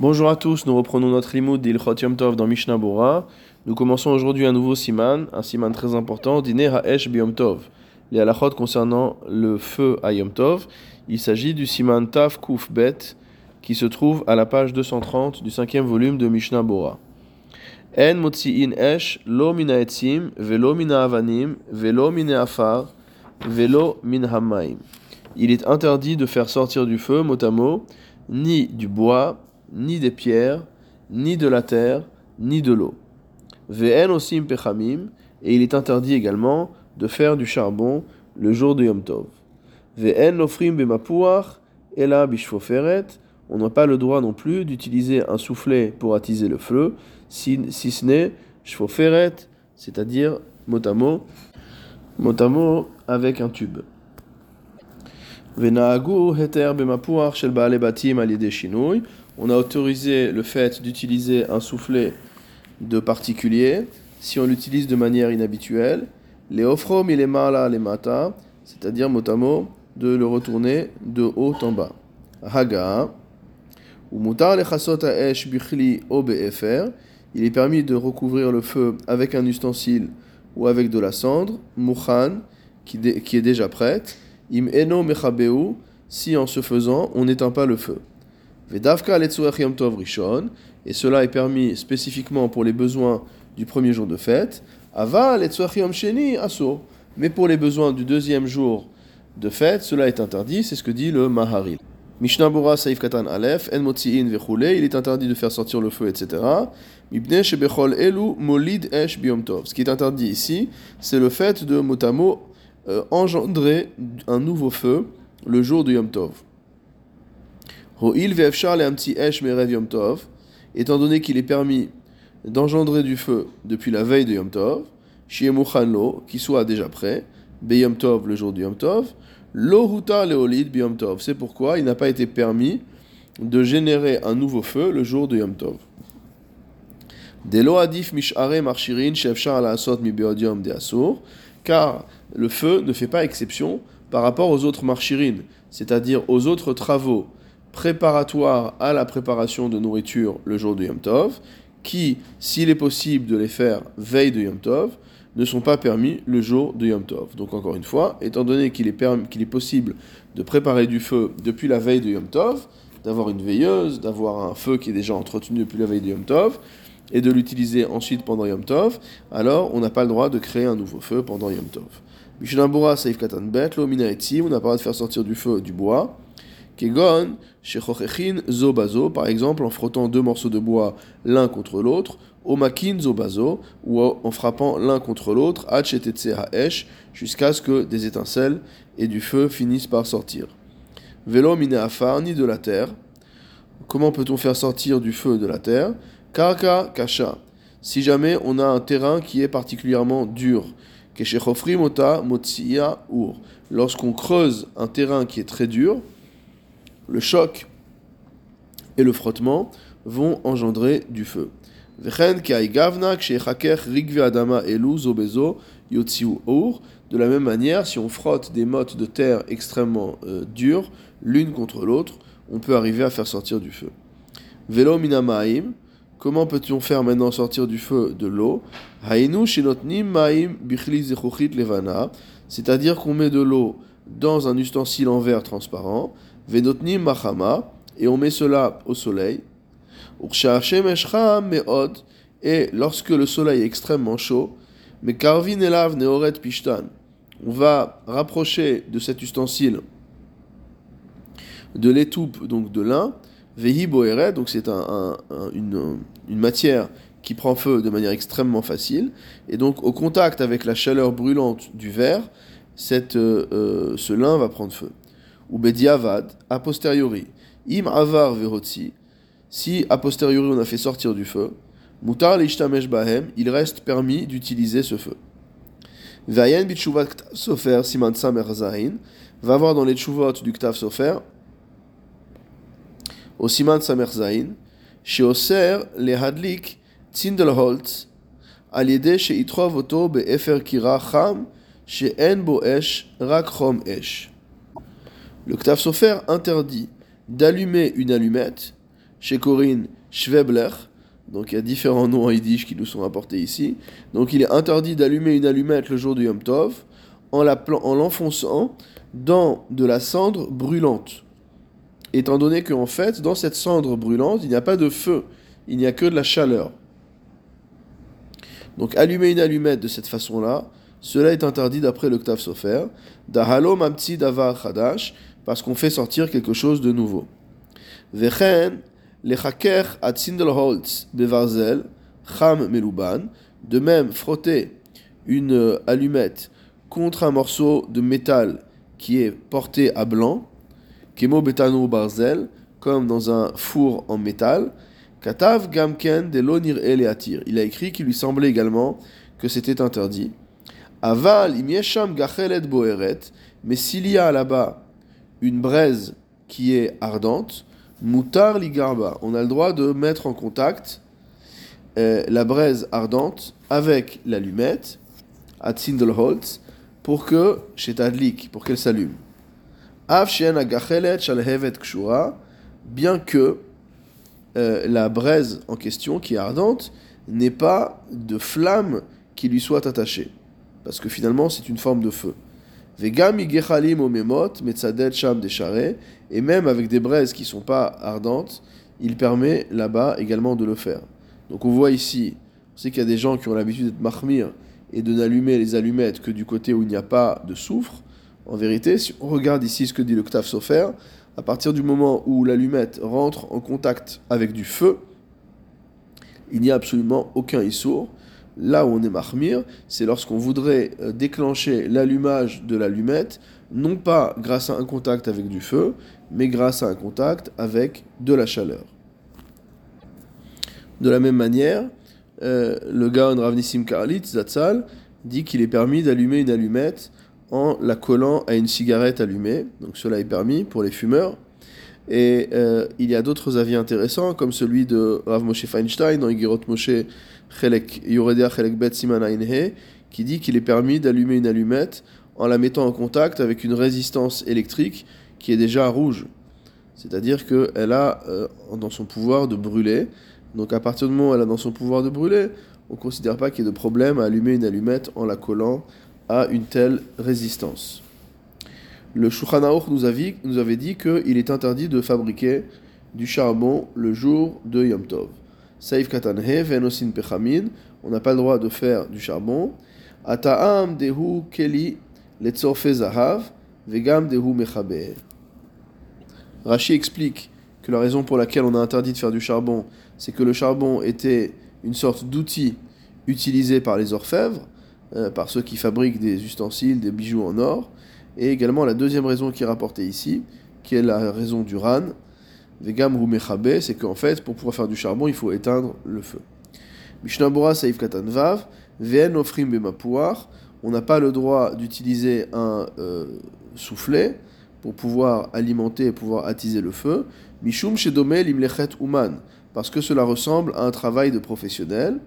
Bonjour à tous, nous reprenons notre limoud d'Ilchot Yom Tov dans Mishnah Bora. Nous commençons aujourd'hui un nouveau siman, un siman très important, Dine Ha'esh Biyom Tov. Les halachot concernant le feu à Yom Tov. Il s'agit du siman Taf Kuf Bet qui se trouve à la page 230 du cinquième volume de Mishnah Bora. En motzi'in esh lo mina etzim velo mina avanim velo mina afar velo min hamaim. Il est interdit de faire sortir du feu, mot à mot, ni du bois, ni des pierres, ni de la terre, ni de l'eau. Ve'en osim pechamim, et il est interdit également de faire du charbon le jour de Yom Tov. Ve'en lofrim bemapuach, ela bishfoferet, on n'a pas le droit non plus d'utiliser un soufflet pour attiser le feu, si, si ce n'est shfoferet, c'est-à-dire mot à mot, mot à mot avec un tube. heter shel batim On a autorisé le fait d'utiliser un soufflet de particulier si on l'utilise de manière inhabituelle. Les ofrom il est mala les mata, c'est-à-dire mot à mot de le retourner de haut en bas. Haga, ou mutar le bichli il est permis de recouvrir le feu avec un ustensile ou avec de la cendre, qui, qui est déjà prête, im eno mechabeu, si en se faisant on n'éteint pas le feu. Et cela est permis spécifiquement pour les besoins du premier jour de fête. Ava sheni aso, mais pour les besoins du deuxième jour de fête, cela est interdit, c'est ce que dit le Maharil. Mishnah Bora Saif Katan Aleph, En Motzi'in il est interdit de faire sortir le feu, etc. Mibne Shebechol Elu Molid Esh. Ce qui est interdit ici, c'est le fait de motamo euh, engendrer un nouveau feu le jour de Yom Tov. Ho'il Ve'efshar Le'amtzi Esh Merev Yom Tov, étant donné qu'il est permis d'engendrer du feu depuis la veille de Yom Tov, Lo, qui soit déjà prêt, Be Yom Tov le jour de Yom Tov, Lohuta leolid biyom tov. C'est pourquoi il n'a pas été permis de générer un nouveau feu le jour de Yom Tov. adif mishare marchirin shefshar la asot mi de asur, car le feu ne fait pas exception par rapport aux autres marchirines, c'est-à-dire aux autres travaux préparatoires à la préparation de nourriture le jour de Yom Tov, qui, s'il est possible de les faire veille de Yom Tov, ne sont pas permis le jour de Yom Tov. Donc encore une fois, étant donné qu'il est, possible de préparer du feu depuis la veille de Yom Tov, d'avoir une veilleuse, d'avoir un feu qui est déjà entretenu depuis la veille de Yom Tov, et de l'utiliser ensuite pendant Yom Tov, alors on n'a pas le droit de créer un nouveau feu pendant Yom Tov. Mishnambura Saif Katan Bet, on n'a pas le droit de faire sortir du feu du bois. Kegon, Zobazo, par exemple en frottant deux morceaux de bois l'un contre l'autre, Omakin Zobazo, ou en frappant l'un contre l'autre, Haesh, jusqu'à ce que des étincelles et du feu finissent par sortir. Velo Mineafar, ni de la terre. Comment peut-on faire sortir du feu de la terre? Karka Kasha. Si jamais on a un terrain qui est particulièrement dur, Mota Ur. Lorsqu'on creuse un terrain qui est très dur, le choc et le frottement vont engendrer du feu. De la même manière, si on frotte des mottes de terre extrêmement euh, dures, l'une contre l'autre, on peut arriver à faire sortir du feu. Velo minamaim, comment peut-on faire maintenant sortir du feu de l'eau? C'est-à-dire qu'on met de l'eau dans un ustensile en verre transparent, Venotnim machama, et on met cela au soleil. Et lorsque le soleil est extrêmement chaud, mais karvin elav neoret pishtan, on va rapprocher de cet ustensile de l'étoupe, donc de lin, vehi boeret, donc c'est un, une, une matière qui prend feu de manière extrêmement facile, et donc au contact avec la chaleur brûlante du verre, cette, euh, euh, ce lin va prendre feu ou bediavad, a posteriori, im avar verotzi, si a posteriori on a fait sortir du feu, mutar l'ishtamesh bahem, il reste permis d'utiliser ce feu. Vayen bitshuvat sofer siman samer va voir dans les tshuvot du ktav sofer, au siman samer zahin, sheoser le hadlik tzindelholz, על ידי שיתרוב אותו באפר קירה חם שאין בו אש, רק חום אש. Le Ktaf Sofer interdit d'allumer une allumette chez Corinne, Schwebler. Donc il y a différents noms en yiddish qui nous sont apportés ici. Donc il est interdit d'allumer une allumette le jour du Yom Tov en l'enfonçant dans de la cendre brûlante. Étant donné qu'en fait, dans cette cendre brûlante, il n'y a pas de feu, il n'y a que de la chaleur. Donc allumer une allumette de cette façon-là, cela est interdit d'après le Ktav Sofer. Dahalo mamtsi davar chadash, parce qu'on fait sortir quelque chose de nouveau. De même, frotter une allumette contre un morceau de métal qui est porté à blanc, kemo betano barzel, comme dans un four en métal, katav gamken de l'onir. Il a écrit qu'il lui semblait également que c'était interdit. Aval imiesham gachelet boeret, mais s'il y a là-bas une braise qui est ardente, mutar ligarba, on a le droit de mettre en contact euh, la braise ardente avec l'allumette, at Sindelholz, pour que, chez pour qu'elle s'allume. bien que euh, la braise en question, qui est ardente, n'ait pas de flamme qui lui soit attachée. Parce que finalement, c'est une forme de feu. Et même avec des braises qui ne sont pas ardentes, il permet là-bas également de le faire. Donc on voit ici, on sait qu'il y a des gens qui ont l'habitude d'être mahmir et de n'allumer les allumettes que du côté où il n'y a pas de soufre. En vérité, si on regarde ici ce que dit le Ktaf Sofer, à partir du moment où l'allumette rentre en contact avec du feu, il n'y a absolument aucun issour. Là où on est mahmir, c'est lorsqu'on voudrait euh, déclencher l'allumage de l'allumette, non pas grâce à un contact avec du feu, mais grâce à un contact avec de la chaleur. De la même manière, euh, le Gaon Ravnissim Karalit, Zatzal, dit qu'il est permis d'allumer une allumette en la collant à une cigarette allumée. Donc cela est permis pour les fumeurs. Et euh, il y a d'autres avis intéressants, comme celui de Rav Moshe Feinstein dans Igirot Moshe Chelek Bet qui dit qu'il est permis d'allumer une allumette en la mettant en contact avec une résistance électrique qui est déjà rouge. C'est-à-dire qu'elle a euh, dans son pouvoir de brûler. Donc à partir du moment où elle a dans son pouvoir de brûler, on ne considère pas qu'il y ait de problème à allumer une allumette en la collant à une telle résistance. Le Shulchan nous, nous avait dit qu'il est interdit de fabriquer du charbon le jour de Yom Tov. Saif katanhe venosin pechamin, on n'a pas le droit de faire du charbon. Ata'am dehu keli letzorfe zahav vegam dehu mechaber. Rashi explique que la raison pour laquelle on a interdit de faire du charbon, c'est que le charbon était une sorte d'outil utilisé par les orfèvres, euh, par ceux qui fabriquent des ustensiles, des bijoux en or, et également la deuxième raison qui est rapportée ici, qui est la raison du ran, vegam ou mechabe, c'est qu'en fait, pour pouvoir faire du charbon, il faut éteindre le feu. Mishnabura saif katanvav, ven ofrim bemapouar, on n'a pas le droit d'utiliser un euh, soufflet pour pouvoir alimenter et pouvoir attiser le feu. Mishum shedome limlechet uman, parce que cela ressemble à un travail de professionnel.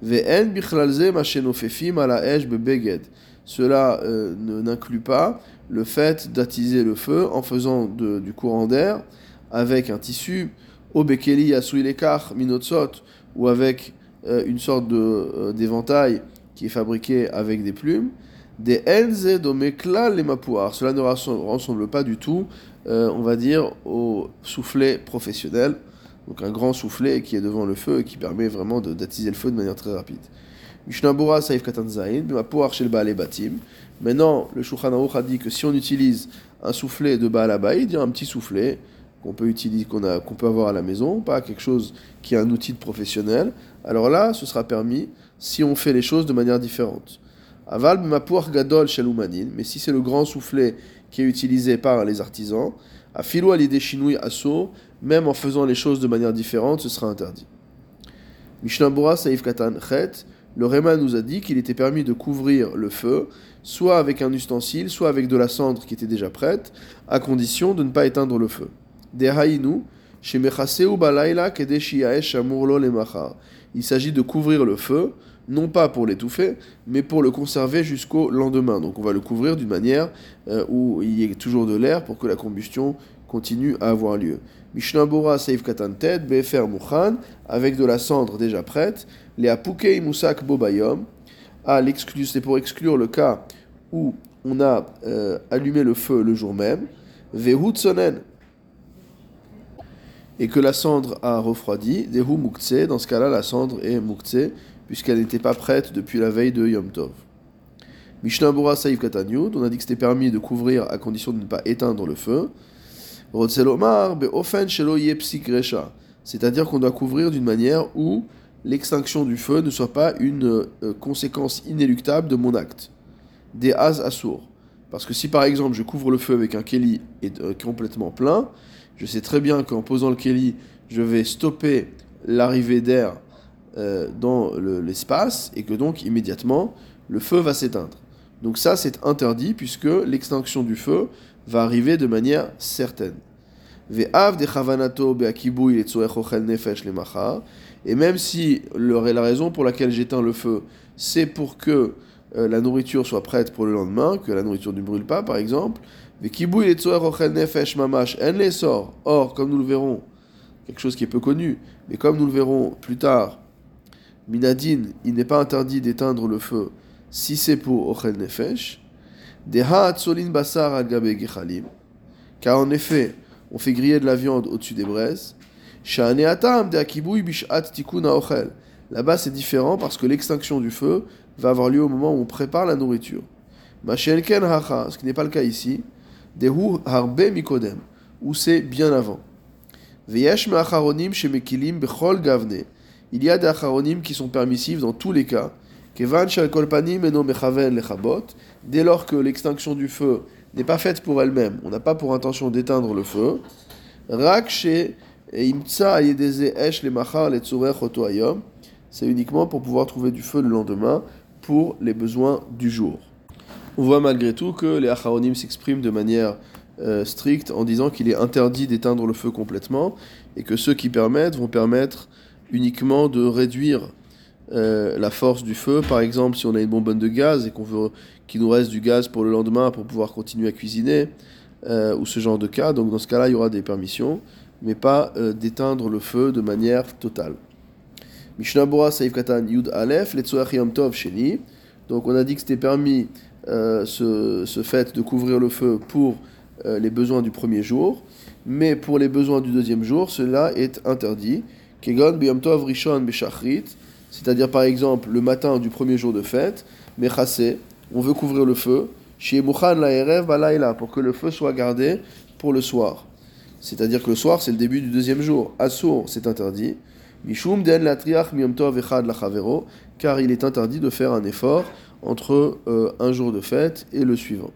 Ve'en bichlalze machenofefim ala esh bebeged. Cela euh, n'inclut pas le fait d'attiser le feu en faisant du courant d'air avec un tissu, obekeli lekar minotsot, ou avec euh, une sorte euh, d'éventail qui est fabriqué avec des plumes. Des enze domekla les. Cela ne ressemble pas du tout, on va dire, au soufflet professionnel donc un grand soufflet qui est devant le feu et qui permet vraiment d'attiser le feu de manière très rapide. Mishnabura Saif Katanzain, Shel Baale Batim. Maintenant, le Shulchan a dit que si on utilise un soufflet de Baal Abaïd, un petit soufflet qu'on peut utiliser, qu'on qu'on peut avoir à la maison, pas quelque chose qui est un outil de professionnel, alors là, ce sera permis si on fait les choses de manière différente. Aval Mapouach Gadol Shel mais si c'est le grand soufflet qui est utilisé par les artisans, à Filou l'idée Asso, même en faisant les choses de manière différente, ce sera interdit. Mishnah Saif Katan Chet, le Réma nous a dit qu'il était permis de couvrir le feu, soit avec un ustensile, soit avec de la cendre qui était déjà prête, à condition de ne pas éteindre le feu. Il s'agit de couvrir le feu, non pas pour l'étouffer, mais pour le conserver jusqu'au lendemain. Donc on va le couvrir d'une manière euh, où il y ait toujours de l'air pour que la combustion continue à avoir lieu. Mishnabura Seif Katantet, Befer Mukhan, avec de la cendre déjà prête, les Apukei Musak Bobayom, l'exclu, c'est pour exclure le cas où on a euh, allumé le feu le jour même, Vehut Sonen, et que la cendre a refroidi, Dehu Mukse, dans ce cas-là la cendre est Mukse, puisqu'elle n'était pas prête depuis la veille de Yom Tov. Mishnah Bura Saïf Katanyud, on a dit que c'était permis de couvrir à condition de ne pas éteindre le feu. C'est-à-dire qu'on doit couvrir d'une manière où l'extinction du feu ne soit pas une euh, conséquence inéluctable de mon acte. Des az assour. Parce que si par exemple je couvre le feu avec un keli euh, complètement plein, je sais très bien qu'en posant le keli, je vais stopper l'arrivée d'air euh, dans l'espace et que donc immédiatement le feu va s'éteindre. Donc ça, c'est interdit puisque l'extinction du feu va arriver de manière certaine. Et même si la raison pour laquelle j'éteins le feu, c'est pour que euh, la nourriture soit prête pour le lendemain, que la nourriture ne brûle pas par exemple, Or, comme nous le verrons, quelque chose qui est peu connu, mais comme nous le verrons plus tard, Minadine, il n'est pas interdit d'éteindre le feu si c'est pour Ochel Nefesh, car en effet, on fait griller de la viande au-dessus des braises. Là-bas, c'est différent parce que l'extinction du feu va avoir lieu au moment où on prépare la nourriture. Ce qui n'est pas le cas ici. Dehu harbe mikodem, où c'est bien avant. Il y a des acharonim qui sont permissifs dans tous les cas. Dès lors que l'extinction du feu n'est pas faite pour elle-même, on n'a pas pour intention d'éteindre le feu, c'est uniquement pour pouvoir trouver du feu le lendemain pour les besoins du jour. On voit malgré tout que les acharonim s'expriment de manière euh, stricte en disant qu'il est interdit d'éteindre le feu complètement et que ceux qui permettent vont permettre uniquement de réduire euh, la force du feu. Par exemple, si on a une bonbonne de gaz et qu'on veut qu'il nous reste du gaz pour le lendemain pour pouvoir continuer à cuisiner, euh, ou ce genre de cas. Donc dans ce cas-là, il y aura des permissions, mais pas d'éteindre le feu de manière totale. Mishnah Saif Katan Yud Aleph, Yom Tov Sheni. Donc on a dit que c'était permis ce, ce, fait de couvrir le feu pour les besoins du premier jour, mais pour les besoins du deuxième jour, cela est interdit. Kegon Biyom Tov Rishon Beshachrit c'est-à-dire par exemple le matin du premier jour de fête, Mechassé, on veut couvrir le feu, chez Mukhan la Balaïla, pour que le feu soit gardé pour le soir. C'est-à-dire que le soir, c'est le début du deuxième jour. Assour, c'est interdit. Den echad car il est interdit de faire un effort entre euh, un jour de fête et le suivant.